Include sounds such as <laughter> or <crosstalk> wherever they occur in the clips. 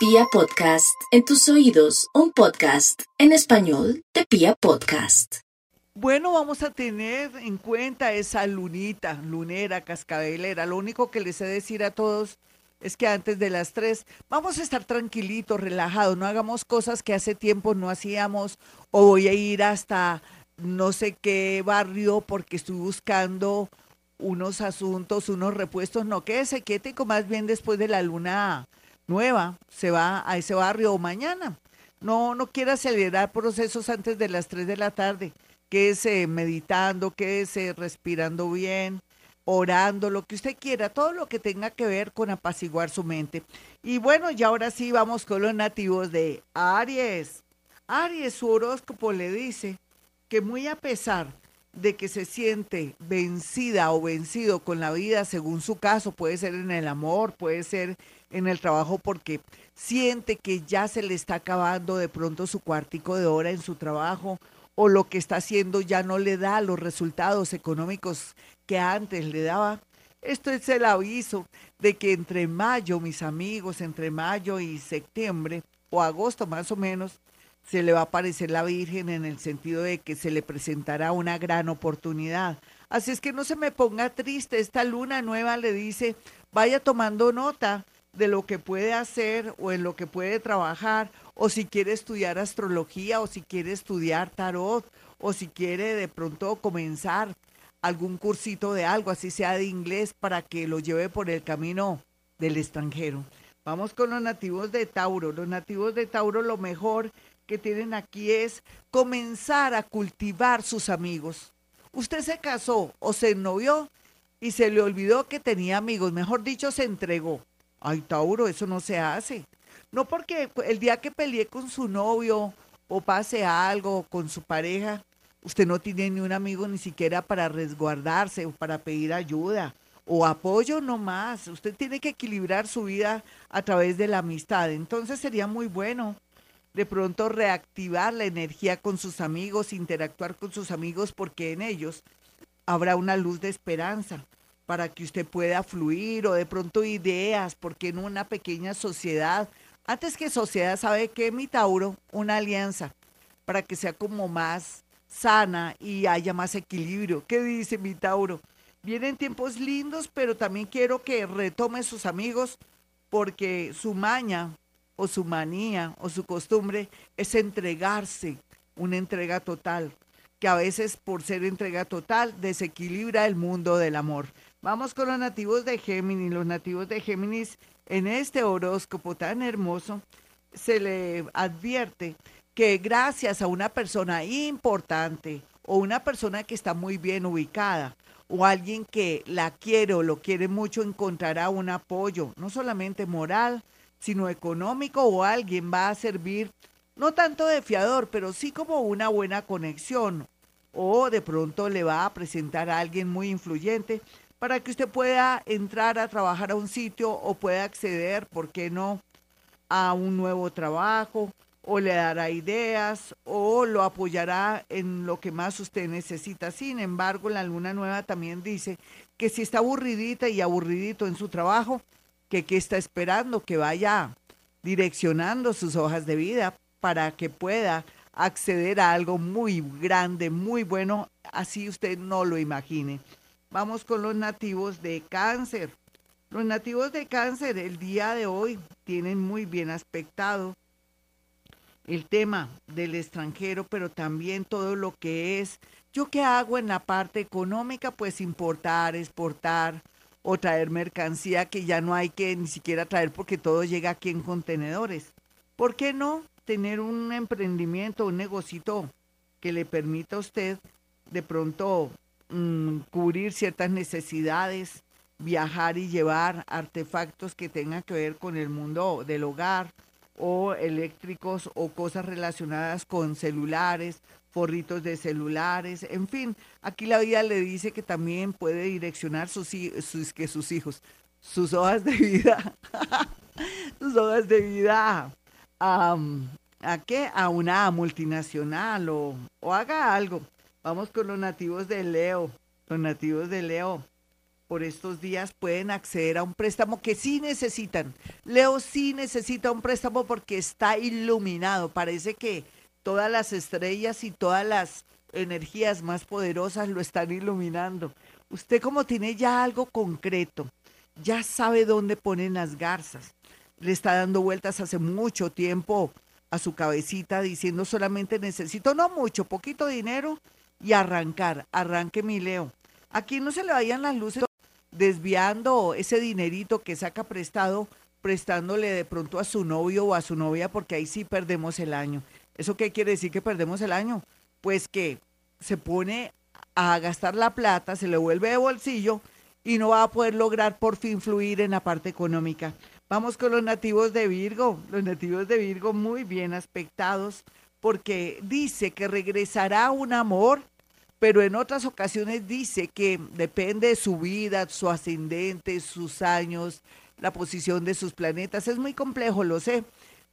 Pia Podcast, en tus oídos, un podcast en español de Pia Podcast. Bueno, vamos a tener en cuenta esa lunita, lunera, cascabelera. Lo único que les he de decir a todos es que antes de las tres vamos a estar tranquilitos, relajados, no hagamos cosas que hace tiempo no hacíamos o voy a ir hasta no sé qué barrio porque estoy buscando unos asuntos, unos repuestos, no, quédese quietico, más bien después de la luna nueva, se va a ese barrio o mañana. No, no quiera acelerar procesos antes de las 3 de la tarde. Quédese meditando, quédese respirando bien, orando, lo que usted quiera, todo lo que tenga que ver con apaciguar su mente. Y bueno, y ahora sí vamos con los nativos de Aries. Aries, su horóscopo le dice que muy a pesar de que se siente vencida o vencido con la vida, según su caso, puede ser en el amor, puede ser en el trabajo, porque siente que ya se le está acabando de pronto su cuartico de hora en su trabajo o lo que está haciendo ya no le da los resultados económicos que antes le daba. Esto es el aviso de que entre mayo, mis amigos, entre mayo y septiembre o agosto más o menos, se le va a aparecer la Virgen en el sentido de que se le presentará una gran oportunidad. Así es que no se me ponga triste, esta luna nueva le dice, vaya tomando nota de lo que puede hacer o en lo que puede trabajar, o si quiere estudiar astrología, o si quiere estudiar tarot, o si quiere de pronto comenzar algún cursito de algo, así sea de inglés, para que lo lleve por el camino del extranjero. Vamos con los nativos de Tauro. Los nativos de Tauro lo mejor que tienen aquí es comenzar a cultivar sus amigos. Usted se casó o se novió y se le olvidó que tenía amigos, mejor dicho, se entregó. Ay, Tauro, eso no se hace. No porque el día que peleé con su novio o pase algo con su pareja, usted no tiene ni un amigo ni siquiera para resguardarse o para pedir ayuda o apoyo no más. Usted tiene que equilibrar su vida a través de la amistad. Entonces sería muy bueno de pronto reactivar la energía con sus amigos, interactuar con sus amigos, porque en ellos habrá una luz de esperanza para que usted pueda fluir o de pronto ideas, porque en una pequeña sociedad, antes que sociedad, ¿sabe qué, mi Tauro? Una alianza, para que sea como más sana y haya más equilibrio. ¿Qué dice mi Tauro? Vienen tiempos lindos, pero también quiero que retome sus amigos porque su maña o su manía o su costumbre es entregarse, una entrega total, que a veces por ser entrega total desequilibra el mundo del amor. Vamos con los nativos de Géminis. Los nativos de Géminis en este horóscopo tan hermoso se le advierte que gracias a una persona importante o una persona que está muy bien ubicada o alguien que la quiere o lo quiere mucho encontrará un apoyo, no solamente moral, sino económico o alguien va a servir no tanto de fiador, pero sí como una buena conexión o de pronto le va a presentar a alguien muy influyente para que usted pueda entrar a trabajar a un sitio o pueda acceder, ¿por qué no?, a un nuevo trabajo o le dará ideas o lo apoyará en lo que más usted necesita. Sin embargo, la luna nueva también dice que si está aburridita y aburridito en su trabajo, que, está esperando que vaya direccionando sus hojas de vida para que pueda acceder a algo muy grande, muy bueno, así usted no lo imagine. Vamos con los nativos de cáncer. Los nativos de cáncer el día de hoy tienen muy bien aspectado el tema del extranjero, pero también todo lo que es, yo qué hago en la parte económica, pues importar, exportar, o traer mercancía que ya no hay que ni siquiera traer porque todo llega aquí en contenedores. ¿Por qué no tener un emprendimiento, un negocito que le permita a usted de pronto mm, cubrir ciertas necesidades, viajar y llevar artefactos que tengan que ver con el mundo del hogar o eléctricos o cosas relacionadas con celulares forritos de celulares, en fin, aquí la vida le dice que también puede direccionar sus, sus, que sus hijos, sus hojas de vida, <laughs> sus hojas de vida a, a qué? A una multinacional o, o haga algo. Vamos con los nativos de Leo, los nativos de Leo. por estos días pueden acceder a un préstamo que sí necesitan. Leo sí necesita un préstamo porque está iluminado. Parece que todas las estrellas y todas las energías más poderosas lo están iluminando. Usted como tiene ya algo concreto, ya sabe dónde ponen las garzas. Le está dando vueltas hace mucho tiempo a su cabecita diciendo solamente necesito no mucho, poquito dinero y arrancar. Arranque mi Leo. Aquí no se le vayan las luces desviando ese dinerito que saca prestado, prestándole de pronto a su novio o a su novia, porque ahí sí perdemos el año. ¿Eso qué quiere decir que perdemos el año? Pues que se pone a gastar la plata, se le vuelve de bolsillo y no va a poder lograr por fin fluir en la parte económica. Vamos con los nativos de Virgo, los nativos de Virgo muy bien aspectados, porque dice que regresará un amor pero en otras ocasiones dice que depende de su vida, su ascendente, sus años, la posición de sus planetas. Es muy complejo, lo sé.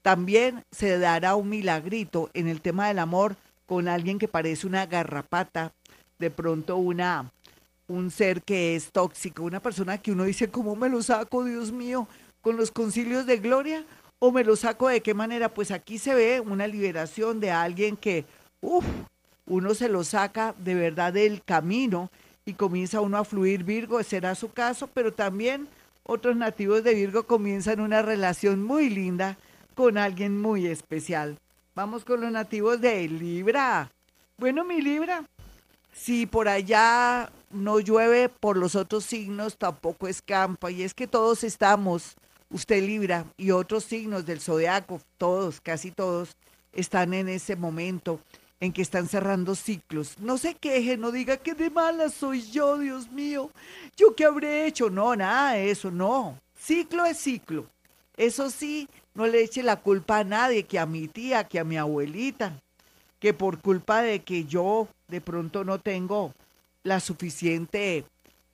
También se dará un milagrito en el tema del amor con alguien que parece una garrapata, de pronto una un ser que es tóxico, una persona que uno dice, ¿cómo me lo saco, Dios mío, con los concilios de gloria? ¿O me lo saco de qué manera? Pues aquí se ve una liberación de alguien que, uff, uno se lo saca de verdad del camino y comienza uno a fluir Virgo, será su caso, pero también otros nativos de Virgo comienzan una relación muy linda con alguien muy especial. Vamos con los nativos de Libra. Bueno, mi Libra, si por allá no llueve por los otros signos, tampoco escampa. Y es que todos estamos, usted Libra y otros signos del zodiaco, todos, casi todos, están en ese momento en que están cerrando ciclos. No se queje, no diga que de mala soy yo, Dios mío. ¿Yo qué habré hecho? No, nada de eso, no. Ciclo es ciclo. Eso sí, no le eche la culpa a nadie, que a mi tía, que a mi abuelita, que por culpa de que yo de pronto no tengo la suficiente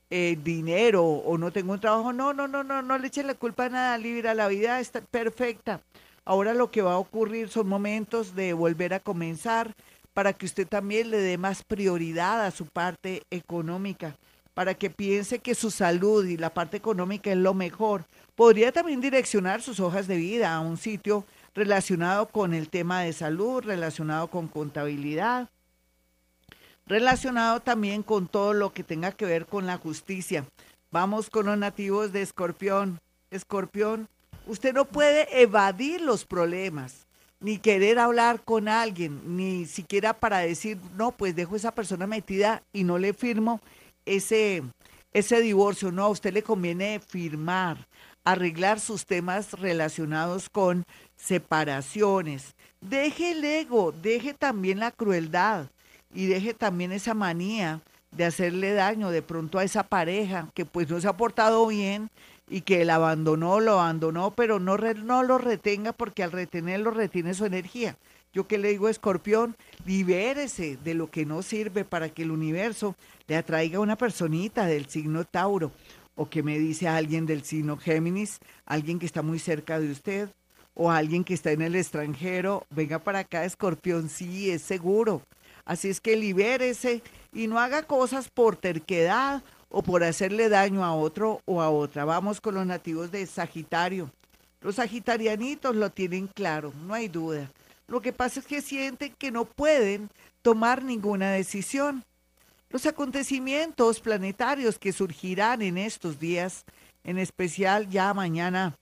eh, dinero o no tengo un trabajo. No, no, no, no, no le eche la culpa a nada, Libra. La vida está perfecta. Ahora lo que va a ocurrir son momentos de volver a comenzar, para que usted también le dé más prioridad a su parte económica, para que piense que su salud y la parte económica es lo mejor. Podría también direccionar sus hojas de vida a un sitio relacionado con el tema de salud, relacionado con contabilidad, relacionado también con todo lo que tenga que ver con la justicia. Vamos con los nativos de Escorpión. Escorpión, usted no puede evadir los problemas ni querer hablar con alguien, ni siquiera para decir, no, pues dejo esa persona metida y no le firmo ese, ese divorcio. No, a usted le conviene firmar, arreglar sus temas relacionados con separaciones. Deje el ego, deje también la crueldad y deje también esa manía de hacerle daño de pronto a esa pareja que pues no se ha portado bien y que él abandonó, lo abandonó, pero no, no lo retenga porque al retenerlo retiene su energía. Yo que le digo, escorpión, libérese de lo que no sirve para que el universo le atraiga a una personita del signo Tauro o que me dice alguien del signo Géminis, alguien que está muy cerca de usted o alguien que está en el extranjero, venga para acá, escorpión, sí, es seguro. Así es que libérese y no haga cosas por terquedad o por hacerle daño a otro o a otra. Vamos con los nativos de Sagitario. Los sagitarianitos lo tienen claro, no hay duda. Lo que pasa es que sienten que no pueden tomar ninguna decisión. Los acontecimientos planetarios que surgirán en estos días, en especial ya mañana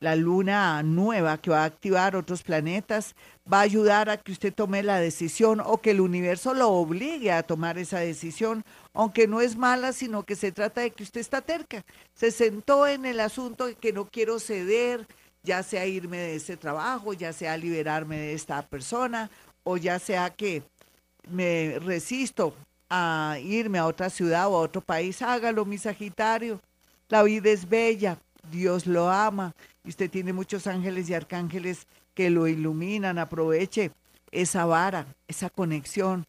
la luna nueva que va a activar otros planetas, va a ayudar a que usted tome la decisión o que el universo lo obligue a tomar esa decisión, aunque no es mala, sino que se trata de que usted está terca. Se sentó en el asunto de que no quiero ceder, ya sea irme de ese trabajo, ya sea liberarme de esta persona, o ya sea que me resisto a irme a otra ciudad o a otro país. Hágalo, mi Sagitario. La vida es bella, Dios lo ama y usted tiene muchos ángeles y arcángeles que lo iluminan. Aproveche esa vara, esa conexión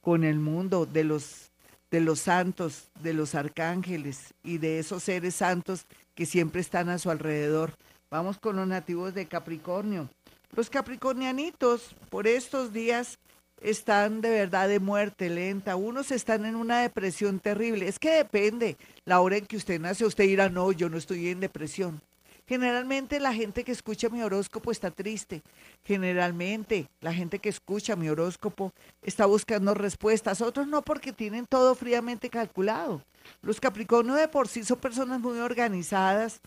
con el mundo de los de los santos, de los arcángeles y de esos seres santos que siempre están a su alrededor. Vamos con los nativos de Capricornio. Los capricornianitos por estos días están de verdad de muerte lenta, unos están en una depresión terrible. Es que depende la hora en que usted nace, usted dirá, no, yo no estoy en depresión. Generalmente la gente que escucha mi horóscopo está triste. Generalmente la gente que escucha mi horóscopo está buscando respuestas. Otros no porque tienen todo fríamente calculado. Los Capricornio de por sí son personas muy organizadas,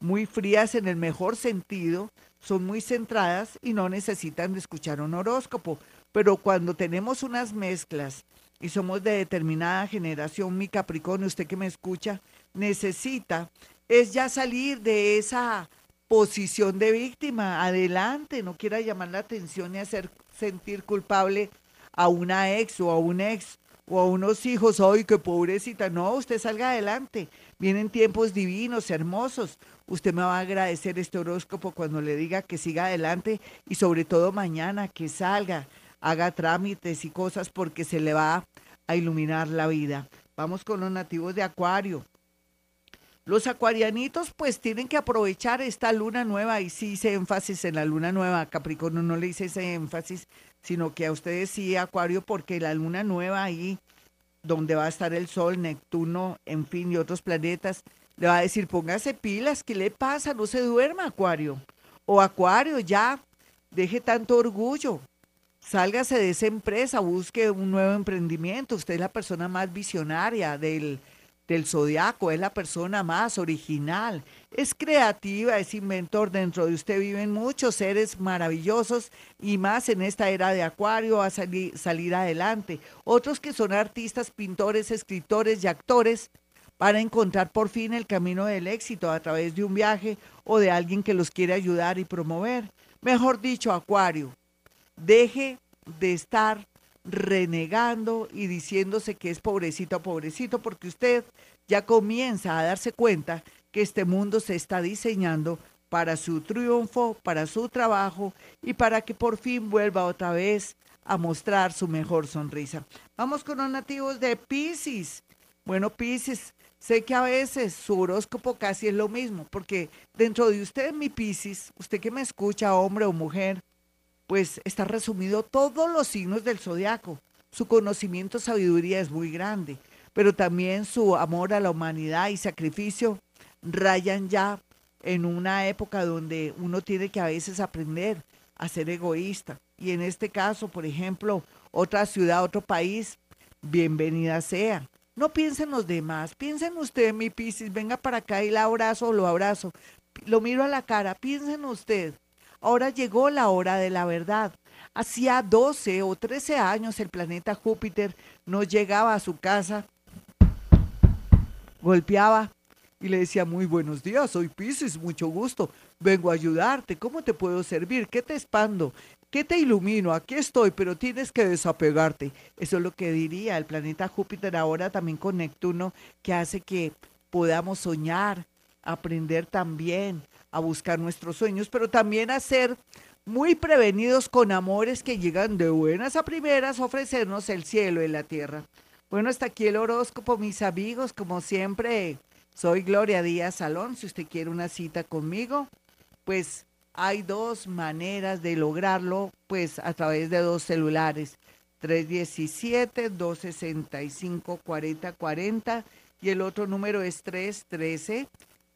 muy frías en el mejor sentido, son muy centradas y no necesitan escuchar un horóscopo. Pero cuando tenemos unas mezclas y somos de determinada generación, mi Capricornio, usted que me escucha, necesita es ya salir de esa posición de víctima. Adelante, no quiera llamar la atención ni hacer sentir culpable a una ex o a un ex o a unos hijos. ¡Ay, qué pobrecita! No, usted salga adelante. Vienen tiempos divinos, hermosos. Usted me va a agradecer este horóscopo cuando le diga que siga adelante y sobre todo mañana que salga, haga trámites y cosas porque se le va a iluminar la vida. Vamos con los nativos de Acuario. Los acuarianitos pues tienen que aprovechar esta luna nueva y sí hice énfasis en la luna nueva, Capricornio no le hice ese énfasis, sino que a ustedes sí, Acuario, porque la luna nueva ahí, donde va a estar el Sol, Neptuno, en fin, y otros planetas, le va a decir, póngase pilas, ¿qué le pasa? No se duerma, Acuario. O Acuario, ya, deje tanto orgullo, sálgase de esa empresa, busque un nuevo emprendimiento, usted es la persona más visionaria del del zodiaco, es la persona más original, es creativa, es inventor. Dentro de usted viven muchos seres maravillosos y más en esta era de Acuario a salir, salir adelante. Otros que son artistas, pintores, escritores y actores para encontrar por fin el camino del éxito a través de un viaje o de alguien que los quiere ayudar y promover. Mejor dicho, Acuario, deje de estar renegando y diciéndose que es pobrecito, pobrecito, porque usted ya comienza a darse cuenta que este mundo se está diseñando para su triunfo, para su trabajo y para que por fin vuelva otra vez a mostrar su mejor sonrisa. Vamos con los nativos de Pisces. Bueno, Pisces, sé que a veces su horóscopo casi es lo mismo, porque dentro de usted, mi Pisces, usted que me escucha, hombre o mujer, pues está resumido todos los signos del zodiaco. Su conocimiento, sabiduría es muy grande, pero también su amor a la humanidad y sacrificio rayan ya en una época donde uno tiene que a veces aprender a ser egoísta. Y en este caso, por ejemplo, otra ciudad, otro país, bienvenida sea. No piensen los demás, piensen usted, mi Piscis, venga para acá y la abrazo o lo abrazo. Lo miro a la cara, piensen usted, Ahora llegó la hora de la verdad. Hacía 12 o 13 años el planeta Júpiter no llegaba a su casa, golpeaba y le decía, muy buenos días, soy Pisces, mucho gusto, vengo a ayudarte, ¿cómo te puedo servir? ¿Qué te expando? ¿Qué te ilumino? Aquí estoy, pero tienes que desapegarte. Eso es lo que diría el planeta Júpiter ahora también con Neptuno, que hace que podamos soñar, aprender también, a buscar nuestros sueños, pero también a ser muy prevenidos con amores que llegan de buenas a primeras ofrecernos el cielo y la tierra. Bueno, hasta aquí el horóscopo, mis amigos. Como siempre, soy Gloria Díaz Salón. Si usted quiere una cita conmigo, pues hay dos maneras de lograrlo, pues a través de dos celulares. 317-265-4040 y el otro número es 313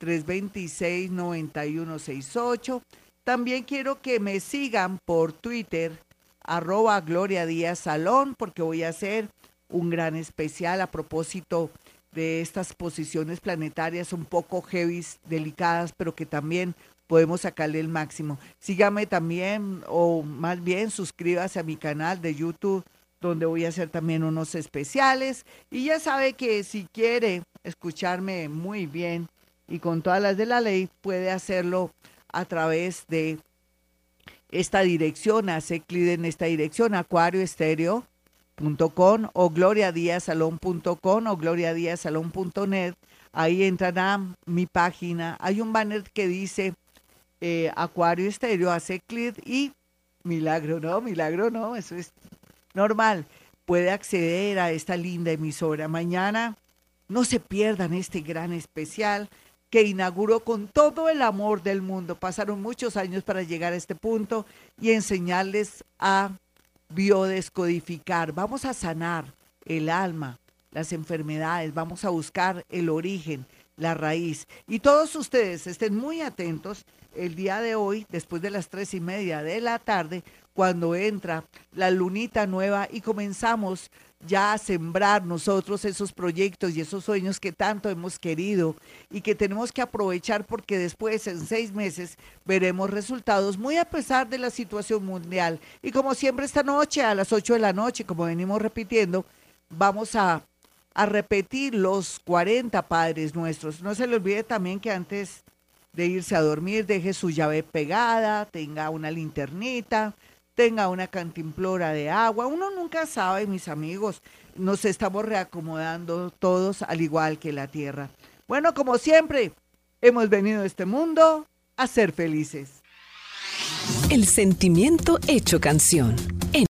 326-9168. También quiero que me sigan por Twitter, arroba Gloria Díaz Salón, porque voy a hacer un gran especial a propósito de estas posiciones planetarias un poco heavy, delicadas, pero que también podemos sacarle el máximo. Sígame también, o más bien suscríbase a mi canal de YouTube, donde voy a hacer también unos especiales. Y ya sabe que si quiere escucharme muy bien, y con todas las de la ley puede hacerlo a través de esta dirección, hace clic en esta dirección, acuarioestereo.com o gloriadiazalón.com o gloriadiazalón.net. Ahí entrará mi página. Hay un banner que dice eh, Acuario Estéreo, hace clic y milagro, no, milagro no, eso es normal. Puede acceder a esta linda emisora. Mañana no se pierdan este gran especial que inauguró con todo el amor del mundo. Pasaron muchos años para llegar a este punto y enseñarles a biodescodificar, vamos a sanar el alma, las enfermedades, vamos a buscar el origen, la raíz. Y todos ustedes estén muy atentos el día de hoy, después de las tres y media de la tarde, cuando entra la lunita nueva y comenzamos ya a sembrar nosotros esos proyectos y esos sueños que tanto hemos querido y que tenemos que aprovechar porque después en seis meses veremos resultados muy a pesar de la situación mundial. Y como siempre esta noche a las ocho de la noche, como venimos repitiendo, vamos a, a repetir los 40 padres nuestros. No se le olvide también que antes de irse a dormir deje su llave pegada, tenga una linternita, tenga una cantimplora de agua. Uno nunca sabe, mis amigos, nos estamos reacomodando todos al igual que la tierra. Bueno, como siempre, hemos venido a este mundo a ser felices. El sentimiento hecho canción.